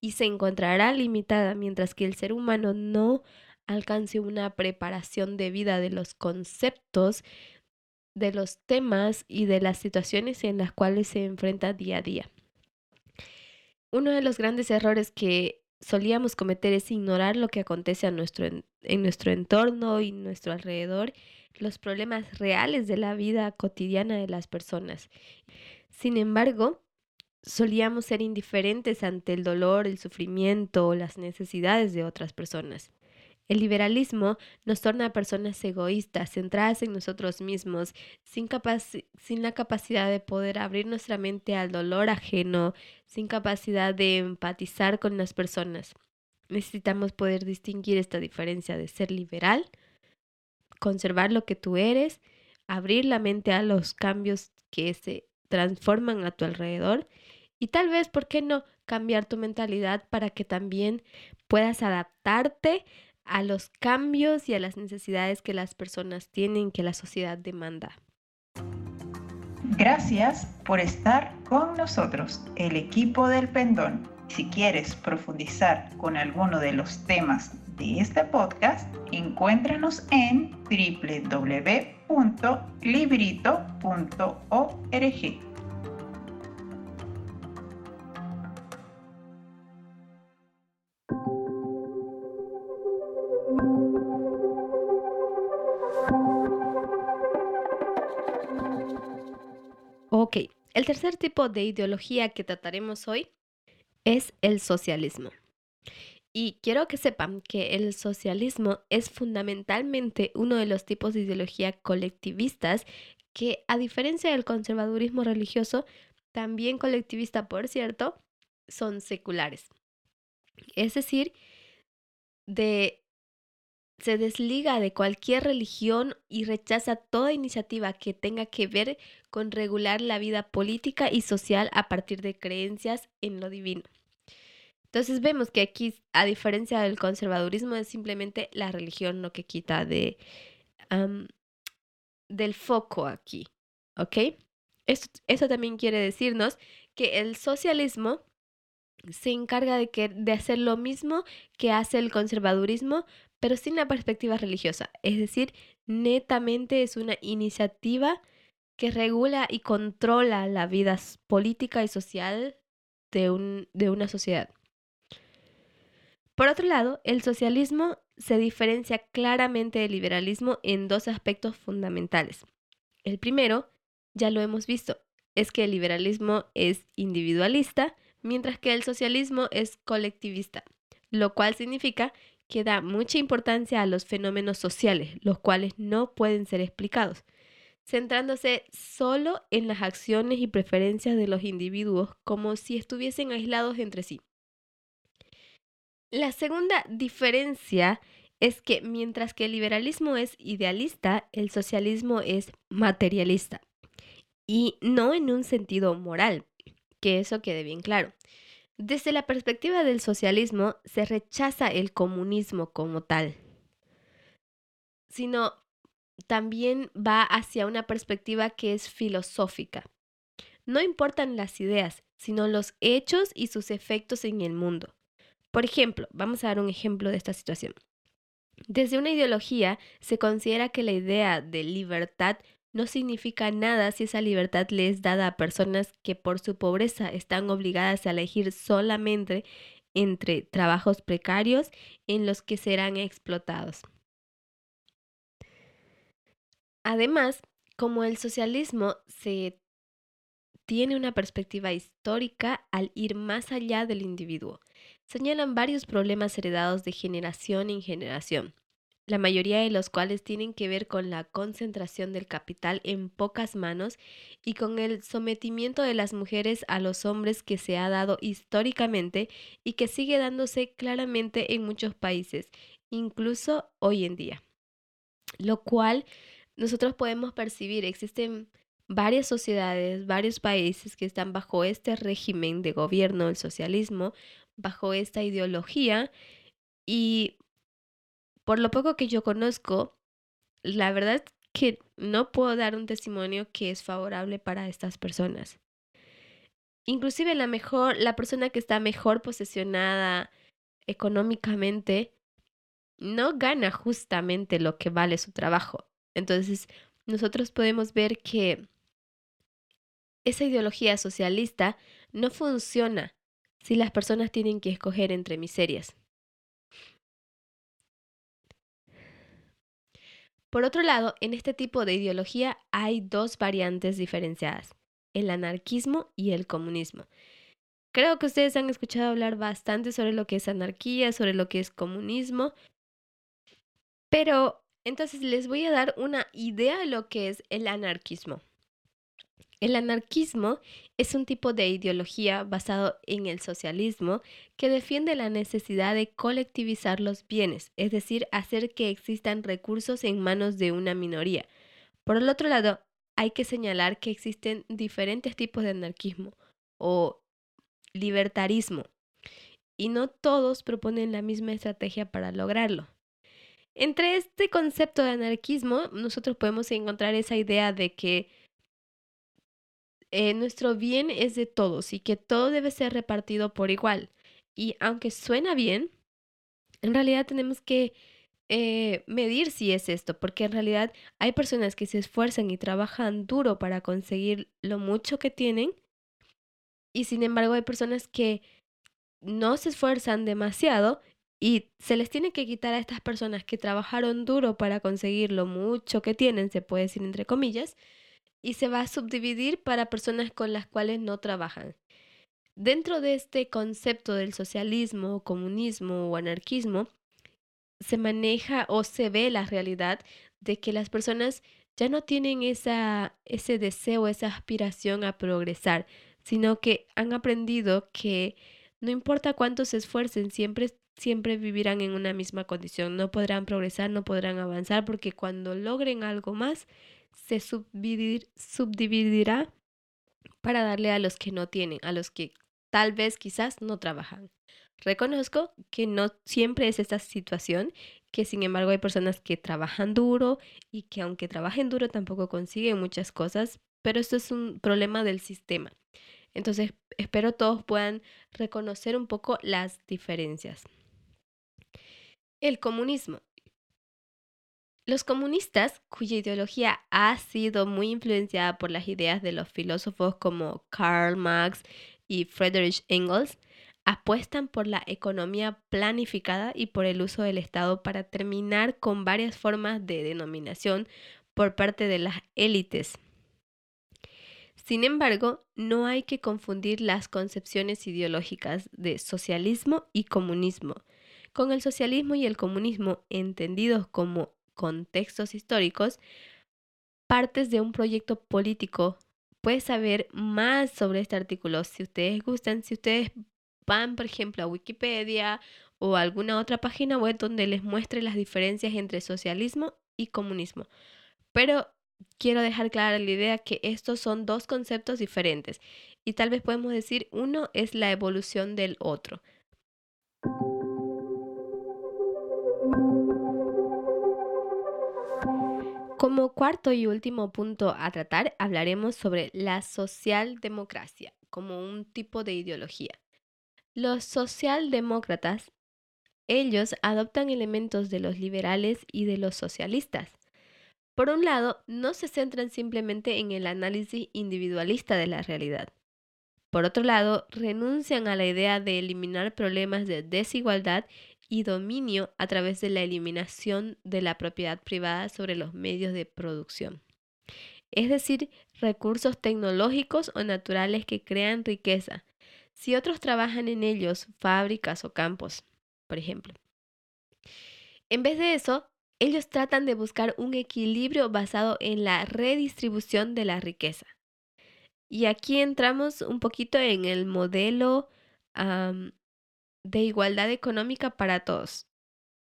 y se encontrará limitada mientras que el ser humano no alcance una preparación de vida de los conceptos, de los temas y de las situaciones en las cuales se enfrenta día a día. uno de los grandes errores que solíamos cometer es ignorar lo que acontece nuestro, en nuestro entorno y nuestro alrededor, los problemas reales de la vida cotidiana de las personas. Sin embargo, solíamos ser indiferentes ante el dolor, el sufrimiento o las necesidades de otras personas. El liberalismo nos torna personas egoístas, centradas en nosotros mismos, sin, sin, la capacidad de poder abrir nuestra mente al dolor ajeno, sin capacidad de empatizar con las personas. Necesitamos poder distinguir esta diferencia de ser liberal, conservar lo que tú eres, abrir la mente a los cambios que se transforman a tu alrededor y tal vez, ¿por qué no cambiar tu mentalidad para que también puedas adaptarte a los cambios y a las necesidades que las personas tienen, que la sociedad demanda. Gracias por estar con nosotros, el equipo del Pendón. Si quieres profundizar con alguno de los temas de este podcast, encuéntranos en www.librito.org. Ok, el tercer tipo de ideología que trataremos hoy es el socialismo. Y quiero que sepan que el socialismo es fundamentalmente uno de los tipos de ideología colectivistas que, a diferencia del conservadurismo religioso, también colectivista, por cierto, son seculares. Es decir, de se desliga de cualquier religión y rechaza toda iniciativa que tenga que ver con regular la vida política y social a partir de creencias en lo divino. Entonces vemos que aquí, a diferencia del conservadurismo, es simplemente la religión lo que quita de, del foco aquí. ¿Ok? eso también quiere decirnos que el socialismo se encarga de, que, de hacer lo mismo que hace el conservadurismo, pero sin la perspectiva religiosa. Es decir, netamente es una iniciativa que regula y controla la vida política y social de, un, de una sociedad. Por otro lado, el socialismo se diferencia claramente del liberalismo en dos aspectos fundamentales. El primero, ya lo hemos visto, es que el liberalismo es individualista, mientras que el socialismo es colectivista, lo cual significa que da mucha importancia a los fenómenos sociales, los cuales no pueden ser explicados, centrándose solo en las acciones y preferencias de los individuos como si estuviesen aislados entre sí. La segunda diferencia es que mientras que el liberalismo es idealista, el socialismo es materialista. Y no en un sentido moral, que eso quede bien claro, desde la perspectiva del socialismo se rechaza el comunismo como tal, sino también va hacia una perspectiva que es filosófica. No importan las ideas, sino los hechos y sus efectos en el mundo. Por ejemplo, vamos a dar un ejemplo de esta situación. Desde una ideología se considera que la idea de libertad no significa nada si esa libertad le es dada a personas que por su pobreza están obligadas a elegir solamente entre trabajos precarios en los que serán explotados. Además, como el socialismo se tiene una perspectiva histórica al ir más allá del individuo, señalan varios problemas heredados de generación en generación la mayoría de los cuales tienen que ver con la concentración del capital en pocas manos y con el sometimiento de las mujeres a los hombres que se ha dado históricamente y que sigue dándose claramente en muchos países, incluso hoy en día. Lo cual nosotros podemos percibir, existen varias sociedades, varios países que están bajo este régimen de gobierno, el socialismo, bajo esta ideología y por lo poco que yo conozco, la verdad que no puedo dar un testimonio que es favorable para estas personas. Inclusive la mejor, la persona que está mejor posesionada económicamente no gana justamente lo que vale su trabajo. Entonces, nosotros podemos ver que esa ideología socialista no funciona si las personas tienen que escoger entre miserias. Por otro lado, en este tipo de ideología hay dos variantes diferenciadas, el anarquismo y el comunismo. Creo que ustedes han escuchado hablar bastante sobre lo que es anarquía, sobre lo que es comunismo, pero entonces les voy a dar una idea de lo que es el anarquismo. El anarquismo es un tipo de ideología basado en el socialismo que defiende la necesidad de colectivizar los bienes, es decir, hacer que existan recursos en manos de una minoría. Por el otro lado, hay que señalar que existen diferentes tipos de anarquismo o libertarismo, y no todos proponen la misma estrategia para lograrlo. Entre este concepto de anarquismo, nosotros podemos encontrar esa idea de que eh, nuestro bien es de todos y que todo debe ser repartido por igual. Y aunque suena bien, en realidad tenemos que eh, medir si es esto, porque en realidad hay personas que se esfuerzan y trabajan duro para conseguir lo mucho que tienen, y sin embargo hay personas que no se esfuerzan demasiado y se les tiene que quitar a estas personas que trabajaron duro para conseguir lo mucho que tienen, se puede decir entre comillas, y se va a subdividir para personas con las cuales no trabajan. Dentro de este concepto del socialismo, comunismo o anarquismo, se maneja o se ve la realidad de que las personas ya no tienen esa, ese deseo, esa aspiración a progresar, sino que han aprendido que no importa cuánto se esfuercen, siempre, siempre vivirán en una misma condición, no podrán progresar, no podrán avanzar, porque cuando logren algo más, se subdividirá para darle a los que no tienen, a los que tal vez quizás no trabajan. Reconozco que no siempre es esta situación, que sin embargo hay personas que trabajan duro y que aunque trabajen duro tampoco consiguen muchas cosas, pero esto es un problema del sistema. Entonces espero todos puedan reconocer un poco las diferencias. El comunismo. Los comunistas, cuya ideología ha sido muy influenciada por las ideas de los filósofos como Karl Marx y Friedrich Engels, apuestan por la economía planificada y por el uso del Estado para terminar con varias formas de denominación por parte de las élites. Sin embargo, no hay que confundir las concepciones ideológicas de socialismo y comunismo. Con el socialismo y el comunismo entendidos como contextos históricos, partes de un proyecto político. Puedes saber más sobre este artículo si ustedes gustan, si ustedes van, por ejemplo, a Wikipedia o alguna otra página web donde les muestre las diferencias entre socialismo y comunismo. Pero quiero dejar clara la idea que estos son dos conceptos diferentes y tal vez podemos decir uno es la evolución del otro. Como cuarto y último punto a tratar, hablaremos sobre la socialdemocracia como un tipo de ideología. Los socialdemócratas, ellos adoptan elementos de los liberales y de los socialistas. Por un lado, no se centran simplemente en el análisis individualista de la realidad. Por otro lado, renuncian a la idea de eliminar problemas de desigualdad y dominio a través de la eliminación de la propiedad privada sobre los medios de producción. Es decir, recursos tecnológicos o naturales que crean riqueza. Si otros trabajan en ellos, fábricas o campos, por ejemplo. En vez de eso, ellos tratan de buscar un equilibrio basado en la redistribución de la riqueza. Y aquí entramos un poquito en el modelo de igualdad económica para todos.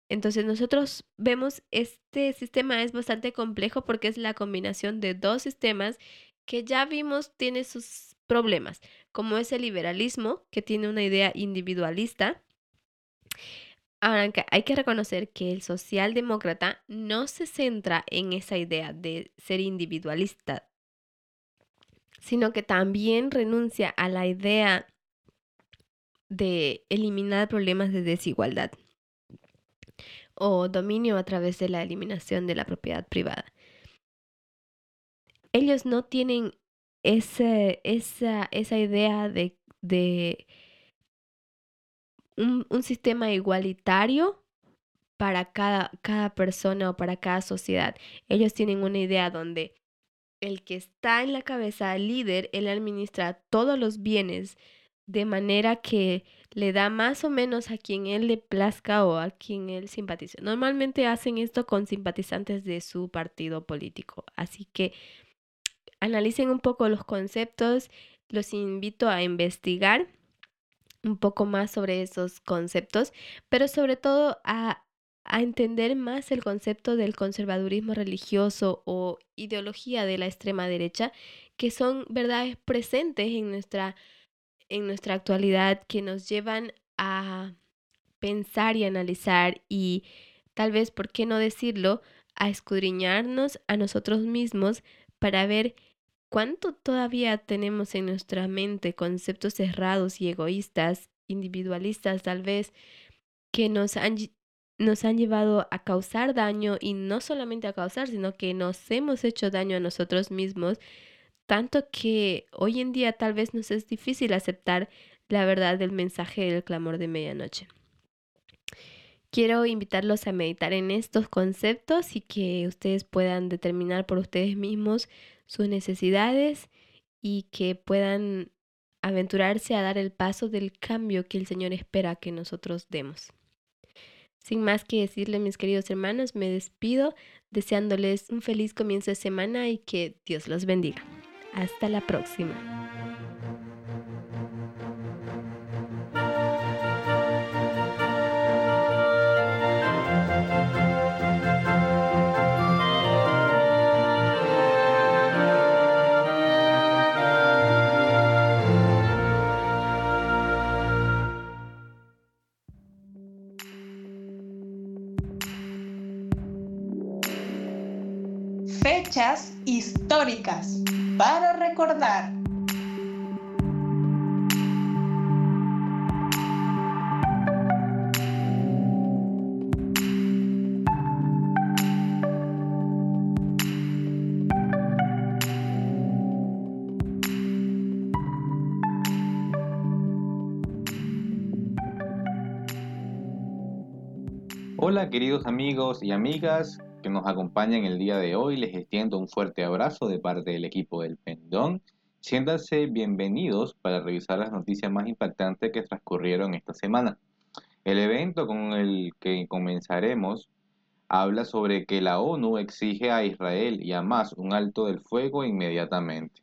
Entonces nosotros vemos este sistema es bastante complejo porque es la combinación de dos sistemas que ya vimos tiene sus problemas, como es el liberalismo, que tiene una idea individualista. Ahora, hay que reconocer que el socialdemócrata no se centra en esa idea de ser individualista, sino que también renuncia a la idea de eliminar problemas de desigualdad o dominio a través de la eliminación de la propiedad privada. Ellos no tienen esa, esa idea de, de un, un sistema igualitario para cada, cada persona o para cada sociedad. Ellos tienen una idea donde el que está en la cabeza, el líder, él administra todos los bienes de manera que le da más o menos a quien él le plazca o a quien él simpatice. Normalmente hacen esto con simpatizantes de su partido político. Así que analicen un poco los conceptos. Los invito a investigar un poco más sobre esos conceptos, pero sobre todo a a entender más el concepto del conservadurismo religioso o ideología de la extrema derecha, que son verdades presentes en nuestra, en nuestra actualidad, que nos llevan a pensar y analizar y tal vez, ¿por qué no decirlo?, a escudriñarnos a nosotros mismos para ver cuánto todavía tenemos en nuestra mente conceptos cerrados y egoístas, individualistas tal vez, que nos han nos han llevado a causar daño y no solamente a causar, sino que nos hemos hecho daño a nosotros mismos, tanto que hoy en día tal vez nos es difícil aceptar la verdad del mensaje del clamor de medianoche. Quiero invitarlos a meditar en estos conceptos y que ustedes puedan determinar por ustedes mismos sus necesidades y que puedan aventurarse a dar el paso del cambio que el Señor espera que nosotros demos. Sin más que decirle, mis queridos hermanos, me despido deseándoles un feliz comienzo de semana y que Dios los bendiga. Hasta la próxima. Fechas históricas para recordar. Hola queridos amigos y amigas, que nos acompañan el día de hoy. Les extiendo un fuerte abrazo de parte del equipo del Pendón. Siéntanse bienvenidos para revisar las noticias más impactantes que transcurrieron esta semana. El evento con el que comenzaremos habla sobre que la ONU exige a Israel y a Hamas un alto del fuego inmediatamente.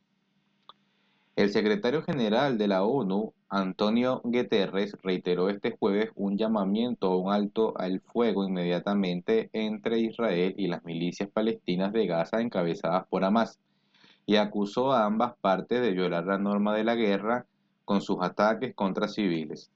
El secretario general de la ONU, Antonio Guterres, reiteró este jueves un llamamiento a un alto al fuego inmediatamente entre Israel y las milicias palestinas de Gaza encabezadas por Hamas, y acusó a ambas partes de violar la norma de la guerra con sus ataques contra civiles.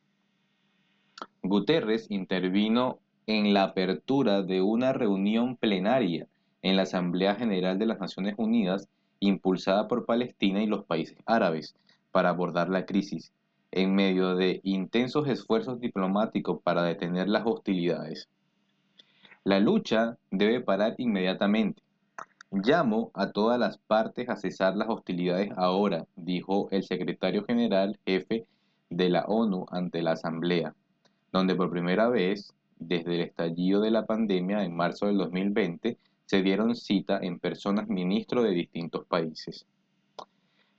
Guterres intervino en la apertura de una reunión plenaria en la Asamblea General de las Naciones Unidas impulsada por Palestina y los países árabes para abordar la crisis, en medio de intensos esfuerzos diplomáticos para detener las hostilidades. La lucha debe parar inmediatamente. Llamo a todas las partes a cesar las hostilidades ahora, dijo el secretario general jefe de la ONU ante la Asamblea, donde por primera vez, desde el estallido de la pandemia en marzo del 2020, se dieron cita en personas ministros de distintos países.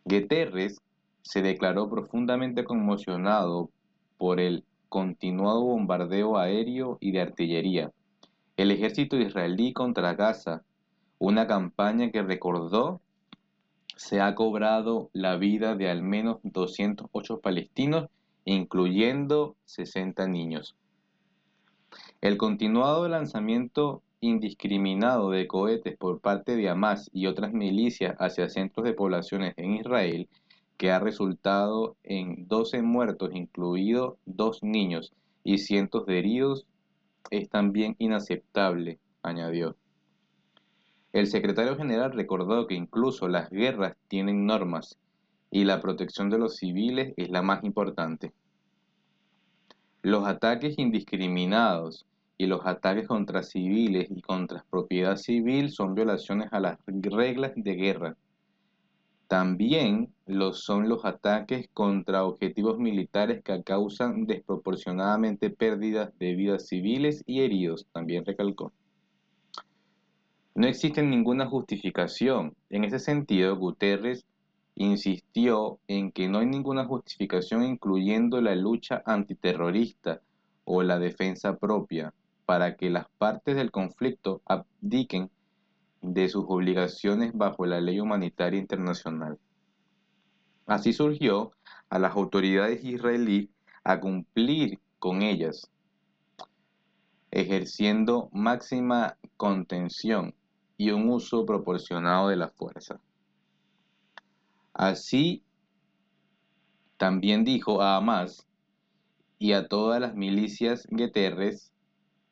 Guterres se declaró profundamente conmocionado por el continuado bombardeo aéreo y de artillería. El ejército israelí contra Gaza, una campaña que recordó se ha cobrado la vida de al menos 208 palestinos, incluyendo 60 niños. El continuado lanzamiento indiscriminado de cohetes por parte de Hamas y otras milicias hacia centros de poblaciones en Israel, que ha resultado en 12 muertos, incluidos dos niños, y cientos de heridos, es también inaceptable, añadió. El secretario general recordó que incluso las guerras tienen normas y la protección de los civiles es la más importante. Los ataques indiscriminados y los ataques contra civiles y contra propiedad civil son violaciones a las reglas de guerra. También lo son los ataques contra objetivos militares que causan desproporcionadamente pérdidas de vidas civiles y heridos, también recalcó. No existe ninguna justificación. En ese sentido, Guterres insistió en que no hay ninguna justificación incluyendo la lucha antiterrorista o la defensa propia para que las partes del conflicto abdiquen de sus obligaciones bajo la ley humanitaria internacional. Así surgió a las autoridades israelíes a cumplir con ellas, ejerciendo máxima contención y un uso proporcionado de la fuerza. Así, también dijo a Hamas y a todas las milicias gueterres,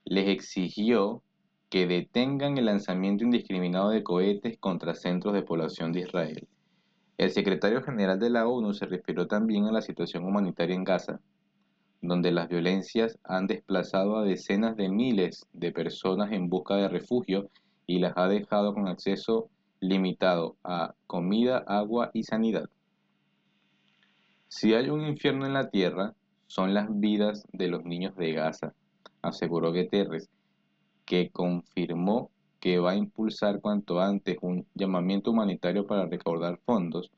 les exigió que detengan el lanzamiento indiscriminado de cohetes contra centros de población de Israel. El secretario general de la ONU se refirió también a la situación humanitaria en Gaza, donde las violencias han desplazado a decenas de miles de personas en busca de refugio y las ha dejado con acceso limitado a comida, agua y sanidad. Si hay un infierno en la tierra, son las vidas de los niños de Gaza, aseguró Guterres, que confirmó que va a impulsar cuanto antes un llamamiento humanitario para recaudar fondos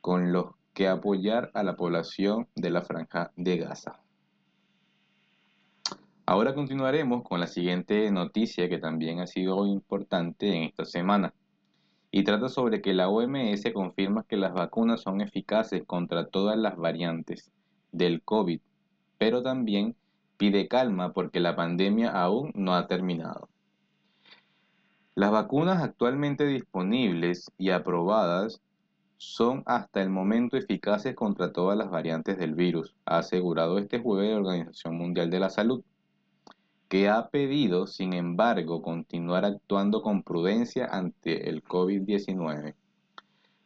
con los que apoyar a la población de la franja de Gaza. Ahora continuaremos con la siguiente noticia que también ha sido importante en esta semana y trata sobre que la OMS confirma que las vacunas son eficaces contra todas las variantes del COVID, pero también pide calma porque la pandemia aún no ha terminado. Las vacunas actualmente disponibles y aprobadas son hasta el momento eficaces contra todas las variantes del virus, ha asegurado este jueves la Organización Mundial de la Salud, que ha pedido, sin embargo, continuar actuando con prudencia ante el COVID-19.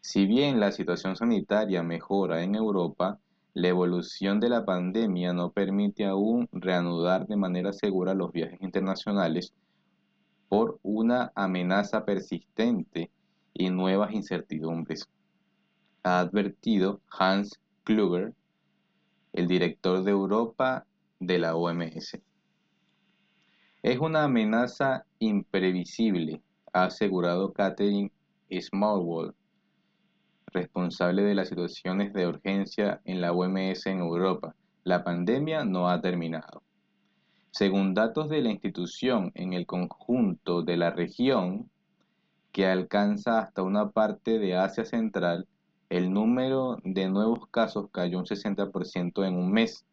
Si bien la situación sanitaria mejora en Europa, la evolución de la pandemia no permite aún reanudar de manera segura los viajes internacionales por una amenaza persistente y nuevas incertidumbres, ha advertido Hans Kluger, el director de Europa de la OMS. Es una amenaza imprevisible, ha asegurado Catherine Smallwood, responsable de las situaciones de urgencia en la OMS en Europa. La pandemia no ha terminado. Según datos de la institución en el conjunto de la región, que alcanza hasta una parte de Asia Central, el número de nuevos casos cayó un 60% en un mes,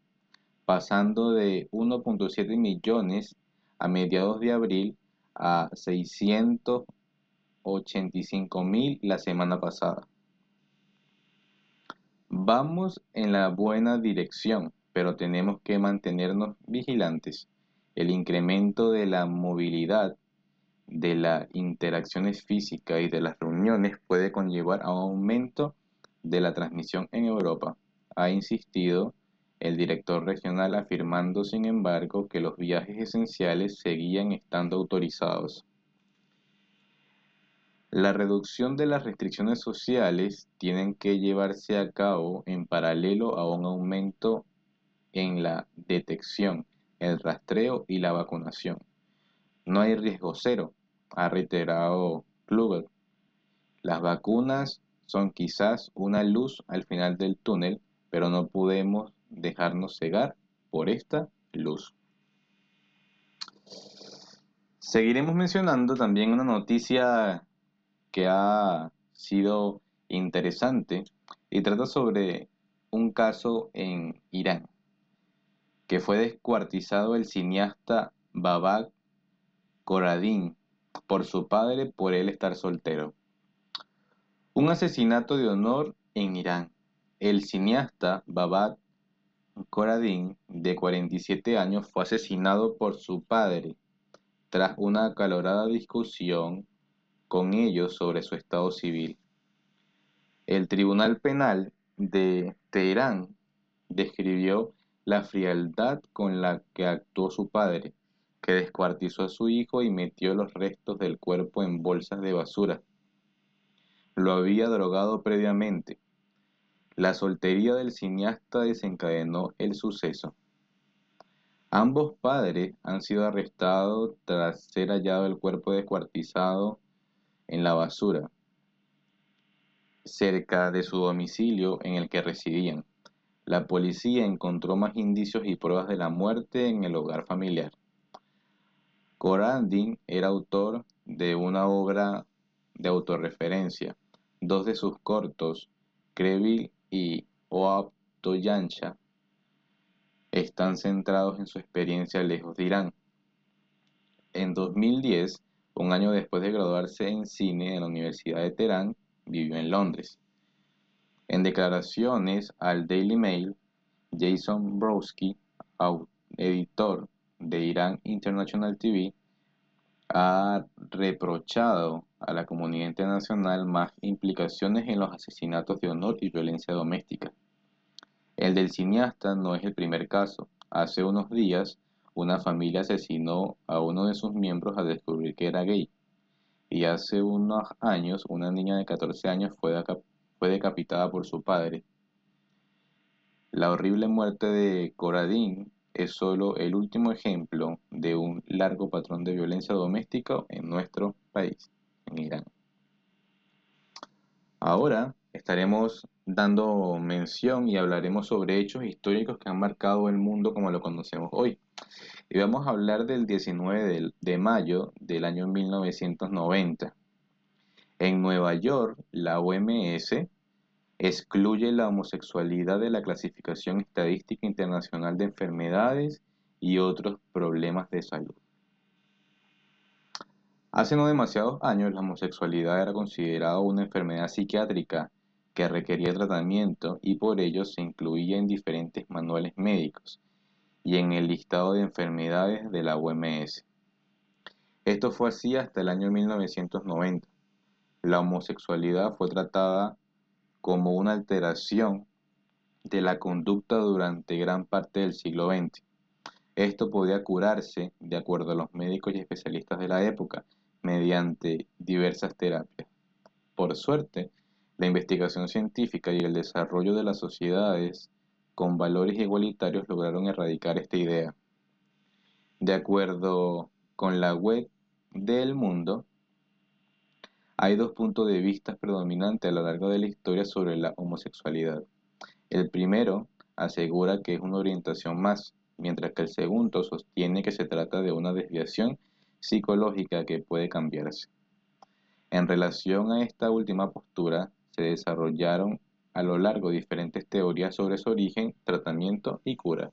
pasando de 1.7 millones a mediados de abril a 685 mil la semana pasada. Vamos en la buena dirección, pero tenemos que mantenernos vigilantes. El incremento de la movilidad, de las interacciones físicas y de las reuniones puede conllevar a un aumento de la transmisión en Europa, ha insistido el director regional afirmando sin embargo que los viajes esenciales seguían estando autorizados. La reducción de las restricciones sociales tienen que llevarse a cabo en paralelo a un aumento en la detección, el rastreo y la vacunación. No hay riesgo cero, ha reiterado Kluger. Las vacunas son quizás una luz al final del túnel, pero no podemos dejarnos cegar por esta luz. Seguiremos mencionando también una noticia que ha sido interesante y trata sobre un caso en Irán, que fue descuartizado el cineasta Babak Koradin por su padre por él estar soltero. Un asesinato de honor en Irán. El cineasta Babak Koradin, de 47 años, fue asesinado por su padre tras una acalorada discusión con ellos sobre su estado civil. El Tribunal Penal de Teherán describió la frialdad con la que actuó su padre, que descuartizó a su hijo y metió los restos del cuerpo en bolsas de basura. lo había drogado previamente. La soltería del cineasta desencadenó el suceso. Ambos padres han sido arrestados tras ser hallado el cuerpo descuartizado en la basura, cerca de su domicilio en el que residían. La policía encontró más indicios y pruebas de la muerte en el hogar familiar. Corandin era autor de una obra de autorreferencia. Dos de sus cortos, Creville y Oab Toyancha, están centrados en su experiencia lejos de Irán. En 2010, un año después de graduarse en cine en la Universidad de Teherán, vivió en Londres. En declaraciones al Daily Mail, Jason Brodsky, editor de Irán International TV, ha reprochado a la comunidad internacional más implicaciones en los asesinatos de honor y violencia doméstica. El del cineasta no es el primer caso. Hace unos días, una familia asesinó a uno de sus miembros al descubrir que era gay. Y hace unos años, una niña de 14 años fue, decapitada por su padre. La horrible muerte de Coradín es solo el último ejemplo de un largo patrón de violencia doméstica en nuestro país, en Irán. Ahora estaremos dando mención y hablaremos sobre hechos históricos que han marcado el mundo como lo conocemos hoy. Y vamos a hablar del 19 de, mayo del año 1990. En Nueva York, la OMS excluye la homosexualidad de la clasificación estadística internacional de enfermedades y otros problemas de salud. Hace no demasiados años la homosexualidad era considerada una enfermedad psiquiátrica que requería tratamiento y por ello se incluía en diferentes manuales médicos y en el listado de enfermedades de la OMS. Esto fue así hasta el año 1990. La homosexualidad fue tratada como una alteración de la conducta durante gran parte del siglo XX. Esto podía curarse, de acuerdo a los médicos y especialistas de la época, mediante diversas terapias. Por suerte, la investigación científica y el desarrollo de las sociedades con valores igualitarios lograron erradicar esta idea. De acuerdo con la web del mundo, hay dos puntos de vista predominantes a lo largo de la historia sobre la homosexualidad. El primero asegura que es una orientación más, mientras que el segundo sostiene que se trata de una desviación psicológica que puede cambiarse. En relación a esta última postura, se desarrollaron a lo largo diferentes teorías sobre su origen, tratamiento y cura.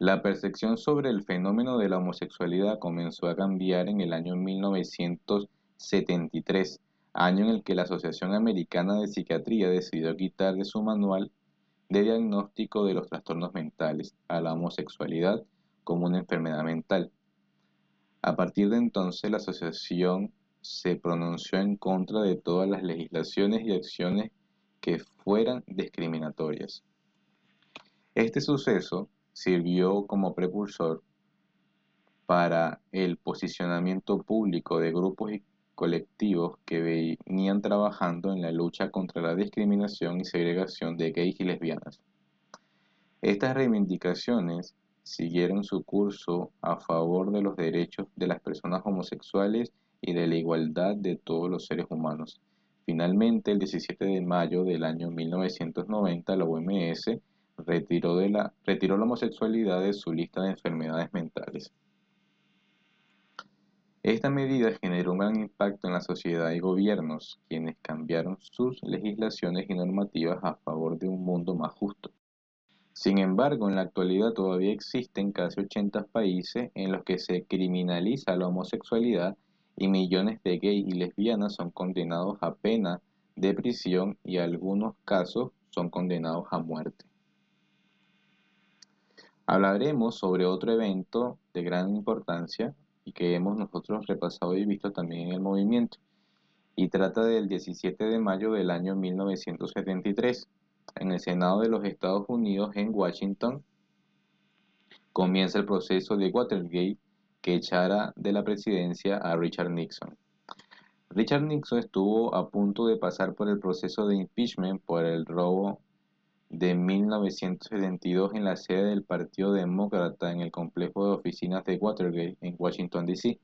La percepción sobre el fenómeno de la homosexualidad comenzó a cambiar en el año 1973, año en el que la Asociación Americana de Psiquiatría decidió quitar de su manual de diagnóstico de los trastornos mentales a la homosexualidad como una enfermedad mental. A partir de entonces, la asociación se pronunció en contra de todas las legislaciones y acciones que fueran discriminatorias. Este suceso sirvió como precursor para el posicionamiento público de grupos y colectivos que venían trabajando en la lucha contra la discriminación y segregación de gays y lesbianas. Estas reivindicaciones siguieron su curso a favor de los derechos de las personas homosexuales y de la igualdad de todos los seres humanos. Finalmente, el 17 de mayo del año 1990, la OMS retiró, de la, retiró la homosexualidad de su lista de enfermedades mentales. Esta medida generó un gran impacto en la sociedad y gobiernos, quienes cambiaron sus legislaciones y normativas a favor de un mundo más justo. Sin embargo, en la actualidad todavía existen casi 80 países en los que se criminaliza la homosexualidad y millones de gays y lesbianas son condenados a pena de prisión y algunos casos son condenados a muerte. Hablaremos sobre otro evento de gran importancia y que hemos nosotros repasado y visto también en el movimiento, y trata del 17 de mayo del año 1973. En el Senado de los Estados Unidos en Washington comienza el proceso de Watergate que echara de la presidencia a Richard Nixon. Richard Nixon estuvo a punto de pasar por el proceso de impeachment por el robo de 1972 en la sede del Partido Demócrata en el complejo de oficinas de Watergate en Washington, D.C.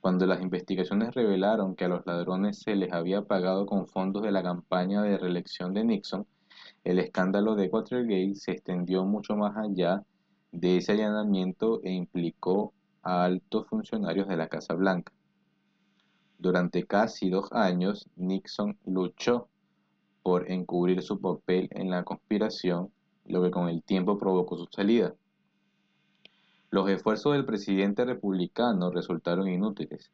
Cuando las investigaciones revelaron que a los ladrones se les había pagado con fondos de la campaña de reelección de Nixon, el escándalo de Watergate se extendió mucho más allá de ese allanamiento e implicó a altos funcionarios de la Casa Blanca. Durante casi dos años, Nixon luchó por encubrir su papel en la conspiración, lo que con el tiempo provocó su salida. Los esfuerzos del presidente republicano resultaron inútiles.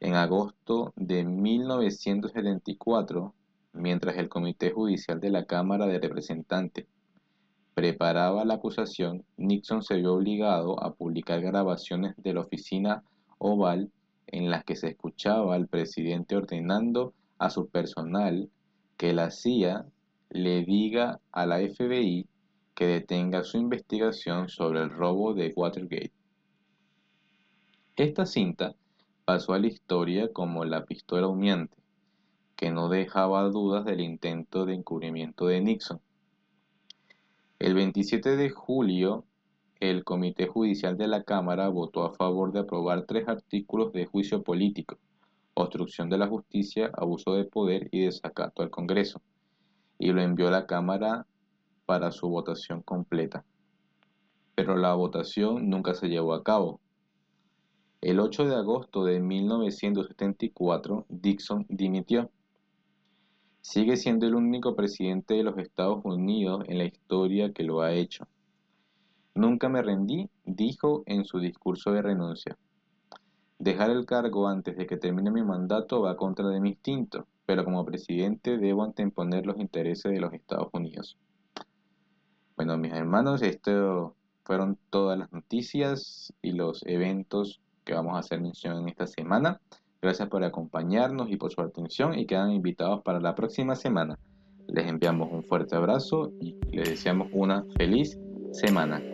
En agosto de 1974, mientras el Comité Judicial de la Cámara de Representantes preparaba la acusación, Nixon se vio obligado a publicar grabaciones de la oficina oval en las que se escuchaba al presidente ordenando a su personal que la CIA le diga a la FBI que detenga su investigación sobre el robo de Watergate. Esta cinta pasó a la historia como la pistola humeante, que no dejaba dudas del intento de encubrimiento de Nixon. El 27 de julio, el Comité Judicial de la Cámara votó a favor de aprobar tres artículos de juicio político, obstrucción de la justicia, abuso de poder y desacato al Congreso, y lo envió a la Cámara para su votación completa. Pero la votación nunca se llevó a cabo. El 8 de agosto de 1974, Dixon dimitió. Sigue siendo el único presidente de los Estados Unidos en la historia que lo ha hecho. Nunca me rendí, dijo en su discurso de renuncia. Dejar el cargo antes de que termine mi mandato va contra de mi instinto, pero como presidente debo anteponer los intereses de los Estados Unidos. Bueno, mis hermanos, esto fueron todas las noticias y los eventos que vamos a hacer mención en esta semana. Gracias por acompañarnos y por su atención y quedan invitados para la próxima semana. Les enviamos un fuerte abrazo y les deseamos una feliz semana.